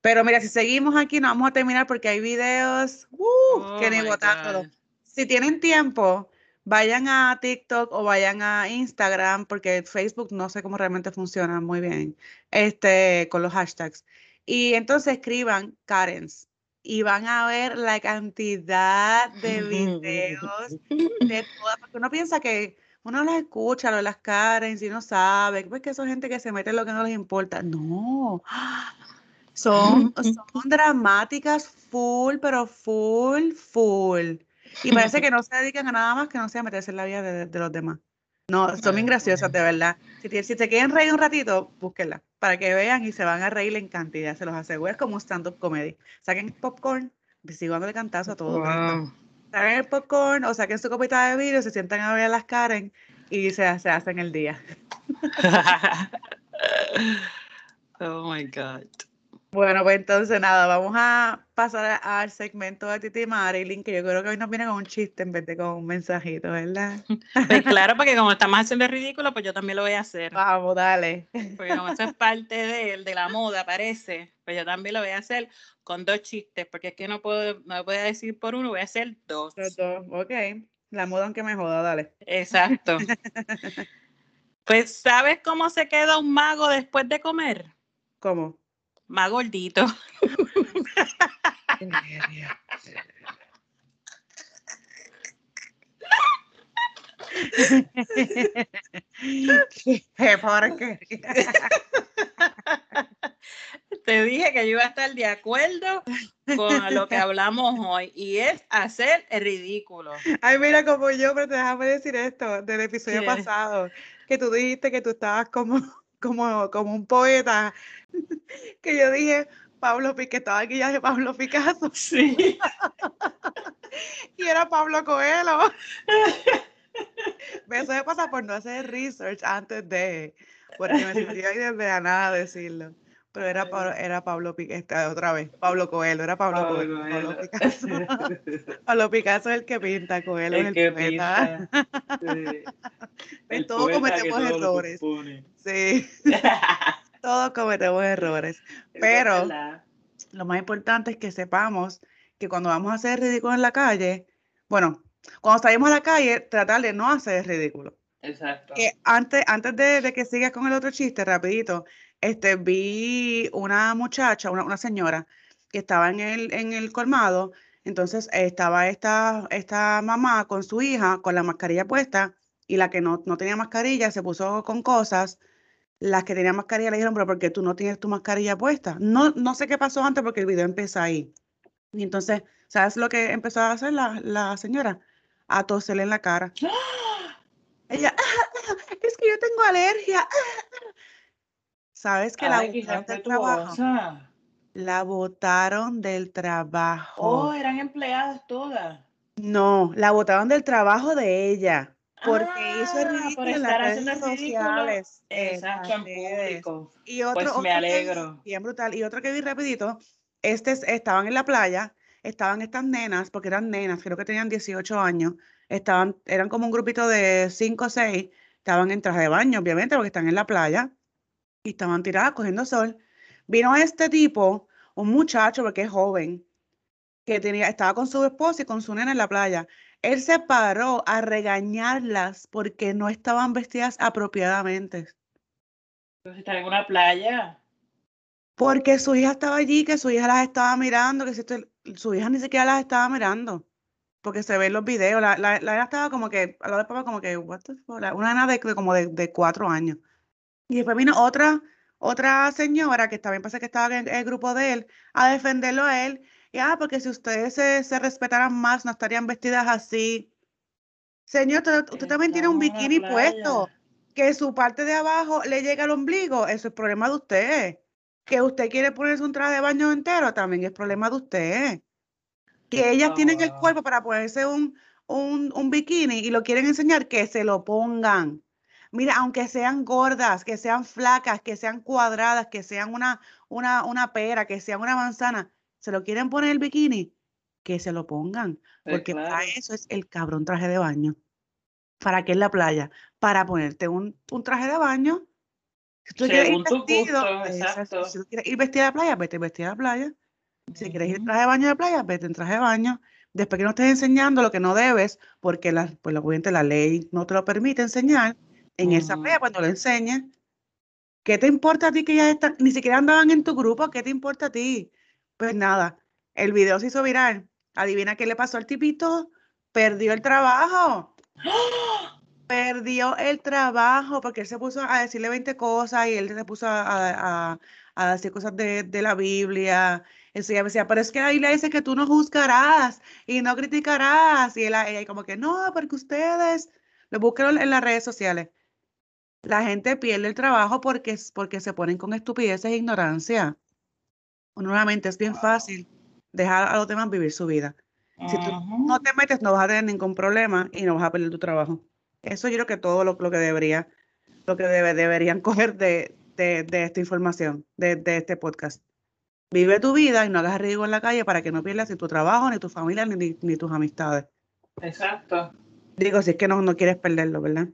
Pero mira, si seguimos aquí, no vamos a terminar porque hay videos uh, oh que ni todo. Si tienen tiempo, vayan a TikTok o vayan a Instagram, porque Facebook no sé cómo realmente funciona muy bien, este, con los hashtags. Y entonces escriban Karens y van a ver la cantidad de videos de todas, porque uno piensa que uno las escucha, lo de las Karens y no sabe, pues que son gente que se mete en lo que no les importa. No, son, *laughs* son dramáticas full, pero full, full. Y parece que no se dedican a nada más que no sea meterse en la vida de los demás. No, son bien graciosas, de verdad. Si, si se quieren reír un ratito, búsquenla para que vean y se van a reír en cantidad, se los aseguro. Es como un stand-up comedy. Saquen popcorn, sigo dándole cantazo a todo. Wow. Saquen el popcorn o saquen su copita de vidrio, se sientan a ver las Karen y se, se hacen el día. *laughs* oh my God. Bueno, pues entonces nada, vamos a pasar al segmento de Titi Marilyn, que yo creo que hoy nos viene con un chiste en vez de con un mensajito, ¿verdad? *laughs* Pues claro, porque como estamos haciendo el ridículo, pues yo también lo voy a hacer. Vamos, dale. Porque como eso es parte de, de la moda, parece, pues yo también lo voy a hacer con dos chistes, porque es que no puedo, no voy a decir por uno, voy a hacer dos. Dos, dos, ok. La moda aunque me joda, dale. Exacto. *laughs* pues, ¿sabes cómo se queda un mago después de comer? ¿Cómo? Más gordito. Te dije que yo iba a estar de acuerdo con lo que hablamos hoy y es hacer el ridículo. Ay, mira como yo, pero déjame decir esto del episodio pasado, que tú dijiste que tú estabas como como, como un poeta, *laughs* que yo dije, Pablo que estaba aquí ya de Pablo Picasso. *laughs* Sí. *laughs* y era Pablo Coelho. Eso me pasa por no hacer research antes de, porque me sentía ahí desde a nada decirlo. Pero era, Pablo, era Pablo Picasso, otra vez, Pablo Coelho, era Pablo, Coelho, Pablo Picasso. *laughs* Pablo Picasso es el que pinta, Coelho es el que poeta. *laughs* Todos cometemos errores. Sí. Todos cometemos errores. Pero lo más importante es que sepamos que cuando vamos a hacer ridículo en la calle, bueno, cuando salimos a la calle, tratar de no hacer el ridículo. Exacto. Que antes, antes de, de que sigas con el otro chiste, rapidito, este, vi una muchacha, una, una señora, que estaba en el, en el colmado, entonces estaba esta, esta mamá con su hija con la mascarilla puesta y la que no, no tenía mascarilla se puso con cosas. Las que tenían mascarilla le dijeron, pero ¿por qué tú no tienes tu mascarilla puesta? No, no sé qué pasó antes porque el video empieza ahí. Y entonces, ¿sabes lo que empezó a hacer la, la señora? A toserle en la cara. *gasps* Ella, "Ah, es que yo tengo alergia. ¿Sabes que la Ay, botaron del trabajo? respetuosa. La botaron del trabajo. Oh, eran empleadas todas. No, la botaron del trabajo de ella. Porque hizo Ah, ridículo por en las redes sociales. Exacto, en redes. público. Y otro, Pues me vi, alegro. bien brutal. Y otro que vi rapidito, este es- estaban en la playa, estaban estas nenas, porque eran nenas, creo que tenían 18 años, estaban, eran como un grupito de 5 o 6, estaban en traje de baño, obviamente, porque están en la playa, y estaban tiradas cogiendo sol. Vino este tipo, un muchacho, porque es joven, que tenía, estaba con su esposa y con su nena en la playa. Él se paró a regañarlas porque no estaban vestidas apropiadamente. Entonces está en una playa. Porque su hija estaba allí, que su hija las estaba mirando, que si esto- su hija ni siquiera las estaba mirando. Porque se ven los videos. La, la, la nena estaba como que, a lo de papá, como que, what the fuck? La- Una nena de, de como de, de cuatro años. Y después vino otra, otra señora que también pasa que estaba en el grupo de él, a defenderlo a él. Y ah, porque si ustedes se, se respetaran más, no estarían vestidas así. Señor, usted, usted también tiene un bikini puesto que su parte de abajo le llega al ombligo, eso es problema de usted. Que usted quiere ponerse un traje de baño entero, también es problema de usted. Que ellas tienen el cuerpo para ponerse un, un, un bikini y lo quieren enseñar, que se lo pongan. Mira, aunque sean gordas, que sean flacas, que sean cuadradas, que sean una, una, una pera, que sean una manzana, se lo quieren poner el bikini, que se lo pongan. Porque para eso es el cabrón traje de baño. ¿Para qué en la playa? Para ponerte un, un traje de baño. Si tú quieres ir vestido, gusto, exacto, exacto. si tú quieres ir vestida a la playa, vete vestida a la playa. Si quieres ir en traje de baño a la playa, vete en traje de baño. Después que no estés enseñando lo que no debes, porque la, pues, obviamente la ley no te lo permite enseñar, en esa playa cuando lo enseñes, ¿qué te importa a ti que ya están, ni siquiera andaban en tu grupo? ¿Qué te importa a ti? Pues nada, el video se hizo viral. Adivina qué le pasó al tipito. Perdió el trabajo. *gasps* Perdió el trabajo porque él se puso a decirle 20 cosas y él se puso a, a- a- a decir cosas de, de la Biblia. Eso ya decía, pero es que la Biblia dice que tú no juzgarás y no criticarás. Y él, ella como que no, porque ustedes lo buscan en las redes sociales. La gente pierde el trabajo porque, porque se ponen con estupideces e ignorancia. Nuevamente es bien fácil dejar a los demás vivir su vida. Si tú no te metes, no vas a tener ningún problema y no vas a perder tu trabajo. Eso yo creo que todo lo, lo que debería, lo que debe- deberían *laughs* coger de, de, de esta información, de, de este podcast. Vive tu vida y no hagas ridículo en la calle para que no pierdas ni tu trabajo, ni tu familia, ni, ni, ni tus amistades. Exacto. Digo, si es que no, no quieres perderlo, ¿verdad?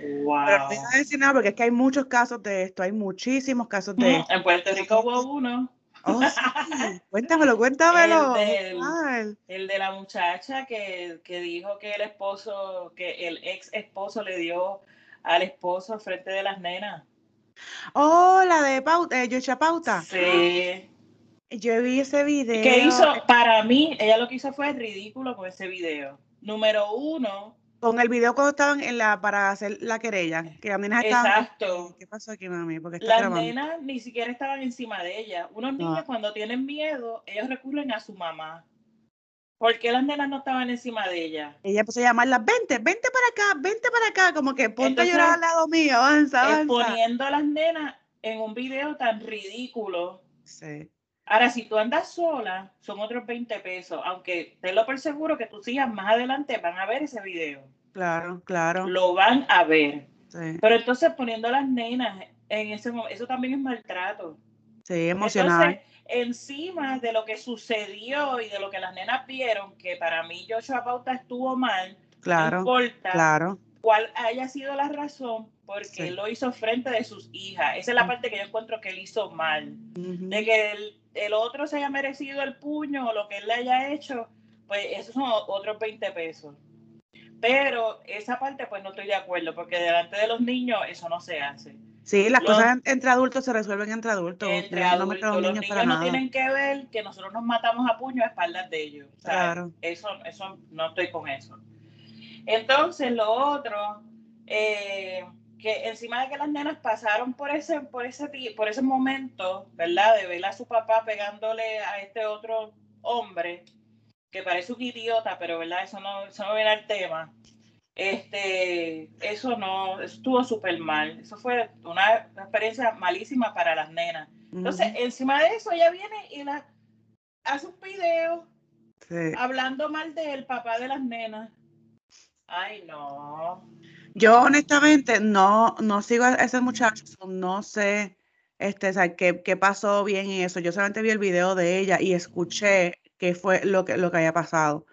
Pero no voy Wow. a decir nada porque es que hay muchos casos de esto, hay muchísimos casos de esto. En Puerto Rico hubo uno. Oh, sí. *laughs* Cuéntamelo, cuéntamelo. del- brutal. El de la muchacha que, que dijo que el esposo, que el ex esposo le dio al esposo al frente de las nenas. Oh, la de Pauta, eh, Yocha Pauta. Sí. Yo vi ese video. Que hizo, para mí, ella lo que hizo fue ridículo con ese video. Número uno, Con el video cuando estaban en la para hacer la querella, que las nenas estaban. Exacto. ¿Qué pasó aquí, mami? Porque las grabando. nenas ni siquiera estaban encima de ella. Unos No. niños cuando tienen miedo, ellos recurren a su mamá. ¿Por qué las nenas no estaban encima de ella? Ella empezó a llamarlas, vente, vente para acá, vente para acá, como que ponte Entonces, a llorar al lado mío, avanza, avanza. Exponiendo a las nenas en un video tan ridículo. Sí, Ahora, si tú andas sola, son otros 20 pesos. Aunque tenlo por seguro que tus hijas más adelante van a ver ese video. claro, claro. Lo van a ver. Sí, Pero entonces poniendo a las nenas en ese momento, eso también es maltrato. sí, emocional. Entonces, encima de lo que sucedió y de lo que las nenas vieron, que para mí Joshua Pauta estuvo mal, no claro, importa claro. cuál haya sido la razón, porque Sí. él lo hizo frente de sus hijas. Esa es la parte que yo encuentro que él hizo mal. De que el, el otro se haya merecido el puño o lo que él le haya hecho, pues esos son otros 20 pesos. Pero esa parte pues no estoy de acuerdo, porque delante de los niños eso no se hace. Sí, las cosas entre adultos se resuelven entre adultos. Entre adultos. los niños, no tienen que ver que nosotros nos matamos a puño a espaldas de ellos. claro. Eso, eso no estoy con eso. Entonces, lo otro, eh, que encima de que las nenas pasaron por ese, por ese, por ese momento, ¿verdad? De ver a su papá pegándole a este otro hombre, que parece un idiota, pero ¿verdad? Eso no, eso no viene al tema. Este, eso no, estuvo súper mal. Eso fue una, experiencia malísima para las nenas. Entonces, encima de eso, ella viene y la, hace un video hablando mal del papá de las nenas. Ay, no. Yo honestamente no, no sigo a ese muchacho, no sé este, qué, qué pasó bien y eso. Yo solamente vi el video de ella y escuché qué fue lo que, lo que haya pasado.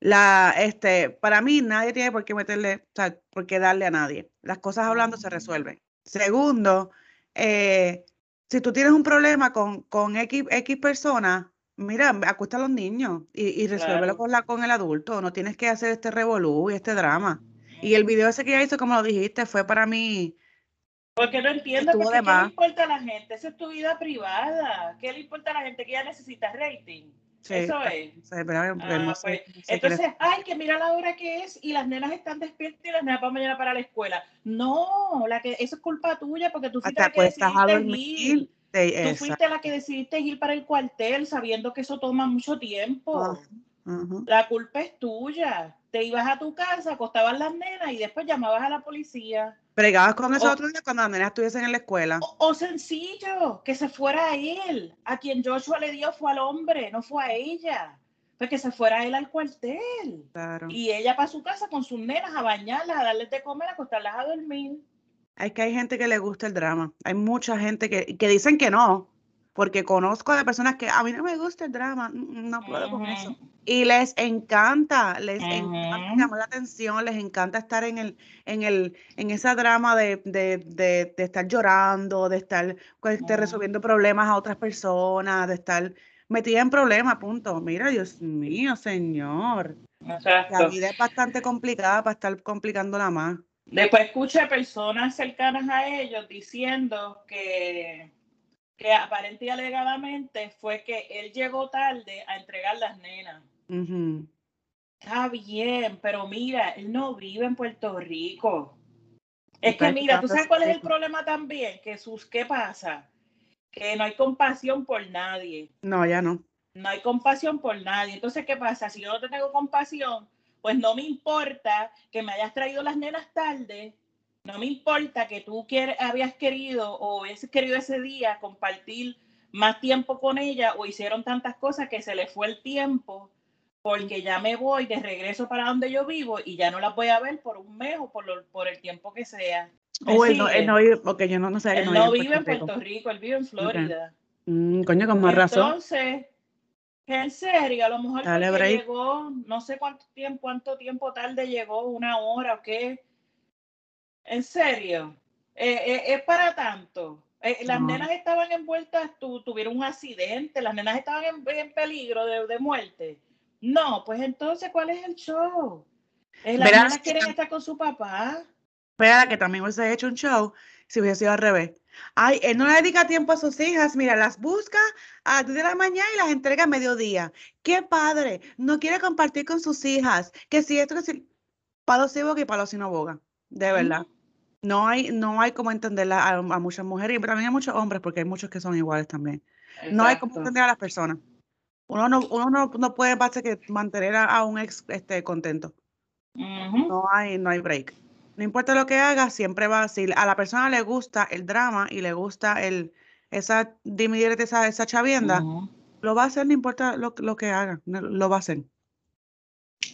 La, este, para mí nadie tiene por qué meterle, o sea, por qué darle a nadie. Las cosas hablando se resuelven. Segundo, eh, si tú tienes un problema con, con X, X personas, mira, acuesta a los niños y, y resuélvelo con, la, con el adulto. No tienes que hacer este revolú y este drama. Y el video ese que ella hizo, como lo dijiste, fue para mí. Porque no entiendo, porque ¿qué le importa a la gente? Esa es tu vida privada. ¿Qué le importa a la gente que ya necesita rating? Eso es. Ah, pues, entonces, ay, que mira la hora que es y las nenas están despiertas y las nenas van mañana para la escuela. No, la que eso es culpa tuya porque tú fuiste la que decidiste ir. Tú fuiste la que decidiste ir para el cuartel sabiendo que eso toma mucho tiempo. La culpa es tuya. Te ibas a tu casa, acostabas las nenas y después llamabas a la policía. Pregabas con eso otro día cuando las nenas estuviesen en la escuela. O, sencillo, que se fuera a él. A quien Joshua le dio fue al hombre, no fue a ella. Fue que se fuera él al cuartel. Y ella para su casa con sus nenas a bañarlas, a darles de comer, a acostarlas a dormir. Es que hay gente que le gusta el drama. Hay mucha gente que, que dicen que no, porque conozco de personas que a mí no me gusta el drama, no puedo con eso. Y les encanta, les encanta llamar la atención, les encanta estar en el, en el, en esa drama de, de, de, de estar llorando, de estar este, resolviendo problemas a otras personas, de estar metida en problemas, punto. Mira, Dios mío, señor. La vida es bastante complicada para estar complicándola más. Después escuché personas cercanas a ellos diciendo que que aparente y alegadamente fue que él llegó tarde a entregar las nenas. Está bien, pero mira, él no vive en Puerto Rico. Es que mira, ¿tú sabes cuál es el problema también? Que sus, ¿qué pasa? Que no hay compasión por nadie. No, ya no. No hay compasión por nadie. Entonces, ¿qué pasa? Si yo no te tengo compasión, pues no me importa que me hayas traído las nenas tarde no me importa que tú habías querido o hubieses querido ese día compartir más tiempo con ella o hicieron tantas cosas que se le fue el tiempo porque ya me voy de regreso para donde yo vivo y ya no las voy a ver por un mes o por, por el tiempo que sea. O él no, él no, vive, porque yo no, sé. Él no, vive en Puerto Rico, él vive en Florida. Mm, coño, con más razón. Entonces, en serio, a lo mejor llegó, no sé cuánto tiempo, cuánto tiempo tarde llegó, una hora o qué, en serio, eh, eh, es para tanto. Eh, las nenas estaban envueltas, tuvieron un accidente, las nenas estaban en, peligro de, muerte. No, pues entonces, ¿cuál es el show? las nenas quieren estar con su papá. Espera, que también hubiese hecho un show si hubiese sido al revés. Ay, él no le dedica tiempo a sus hijas, mira, las busca a 10 de la mañana y las entrega a mediodía. Qué padre, no quiere compartir con sus hijas. Que si esto, que si, palo sí boga y palo si no boga, de verdad. No hay, no hay como entenderla a, muchas mujeres y también a muchos hombres, porque hay muchos que son iguales también. No hay como entender a las personas. Uno no, uno no, puede basta que mantener a, un ex este, contento. No hay, no hay break. No importa lo que haga, siempre va, si a la persona le gusta el drama y le gusta el, esa, dimitir esa, esa chavienda, lo va a hacer, no importa lo, lo que haga, lo va a hacer.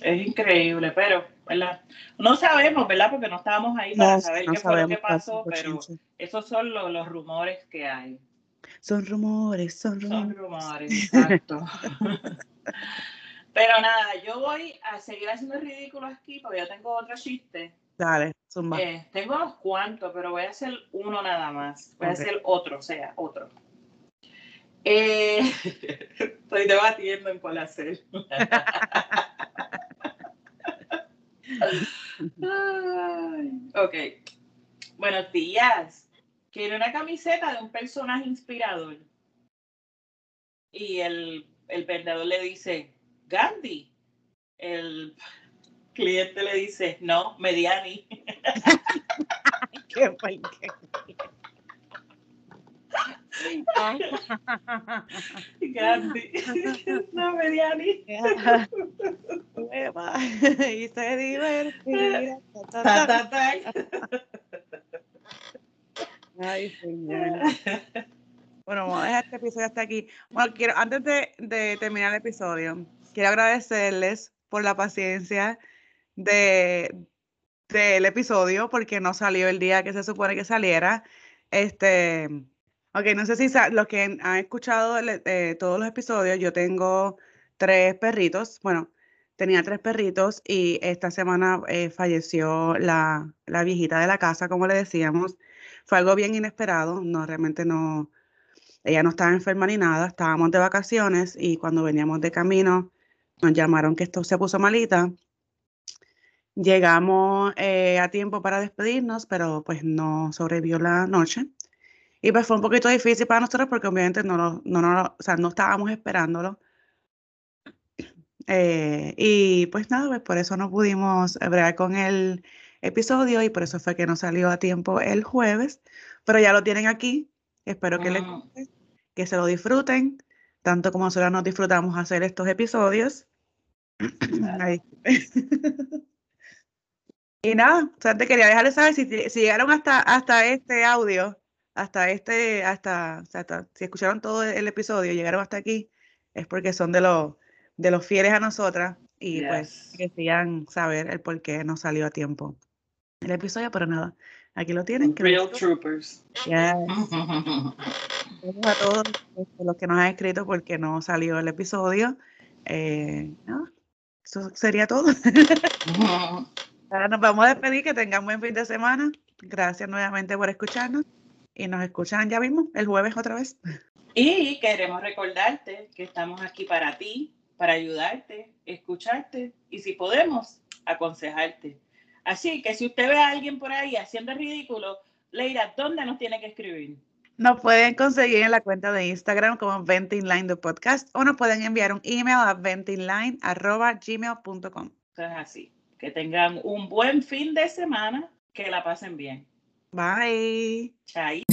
Es increíble, pero, ¿verdad? No sabemos, ¿verdad? Porque no estábamos ahí para saber qué fue lo que pasó, pero esos son los rumores que hay. Son rumores, son rumores. Son rumores, *laughs* exacto. pero nada, yo voy a seguir haciendo ridículo aquí porque yo tengo otro chiste. Dale, zumba. Eh, tengo unos cuantos, pero voy a hacer uno nada más. Voy a hacer otro, o sea, otro. Eh, *laughs* Estoy debatiendo en cuál hacer. *laughs* ok. Buenos días. Quiero una camiseta de un personaje inspirador. Y el, el vendedor le dice, Gandhi. El cliente le dice, no, Mediani. *laughs* Qué *laughs* Gandhi. *laughs* No, Mediani. *laughs* y se divertirá. Ay, señor. Bueno, vamos a dejar este episodio hasta aquí. Bueno, quiero, antes de, de terminar el episodio, quiero agradecerles por la paciencia de, del episodio, porque no salió el día que se supone que saliera. Este, ok, no sé si los que han escuchado eh, todos los episodios, yo tengo tres perritos. Bueno, tenía tres perritos y esta semana eh, falleció la, la viejita de la casa, como le decíamos. Fue algo bien inesperado, no, realmente no, ella no estaba enferma ni nada, estábamos de vacaciones y cuando veníamos de camino nos llamaron que esto se puso malita. Llegamos eh, a tiempo para despedirnos, pero pues no sobrevivió la noche. Y pues fue un poquito difícil para nosotros porque obviamente no, no, no, o sea, no estábamos esperándolo. Eh, y pues nada, pues por eso no pudimos bregar con el episodio y por eso fue que no salió a tiempo el jueves, pero ya lo tienen aquí. Espero que les guste, que se lo disfruten, tanto como nosotros nos disfrutamos hacer estos episodios. *clears throat* *laughs* y nada, o sea, te quería dejarles saber si, si llegaron hasta, hasta este audio, hasta este, hasta, hasta, si escucharon todo el episodio, llegaron hasta aquí, es porque son de los de los fieles a nosotras y pues querían saber el por qué no salió a tiempo el episodio, pero nada, aquí lo tienen. Real Troopers. Gracias *laughs* a todos este, los que nos han escrito porque no salió el episodio. Eh, eso sería todo. *laughs* Ahora nos vamos a despedir, que tengan buen fin de semana. Gracias nuevamente por escucharnos y nos escuchan ya mismo el jueves otra vez. Y queremos recordarte que estamos aquí para ti, para ayudarte, escucharte y si podemos, aconsejarte. Así que si usted ve a alguien por ahí haciendo ridículo, Leira, ¿dónde nos tiene que escribir? Nos pueden conseguir en la cuenta de Instagram como Ventingline de Podcast o nos pueden enviar un email a ventingline.gmail.com. Eso es así. Que tengan un buen fin de semana, que la pasen bien. Bye. Chai.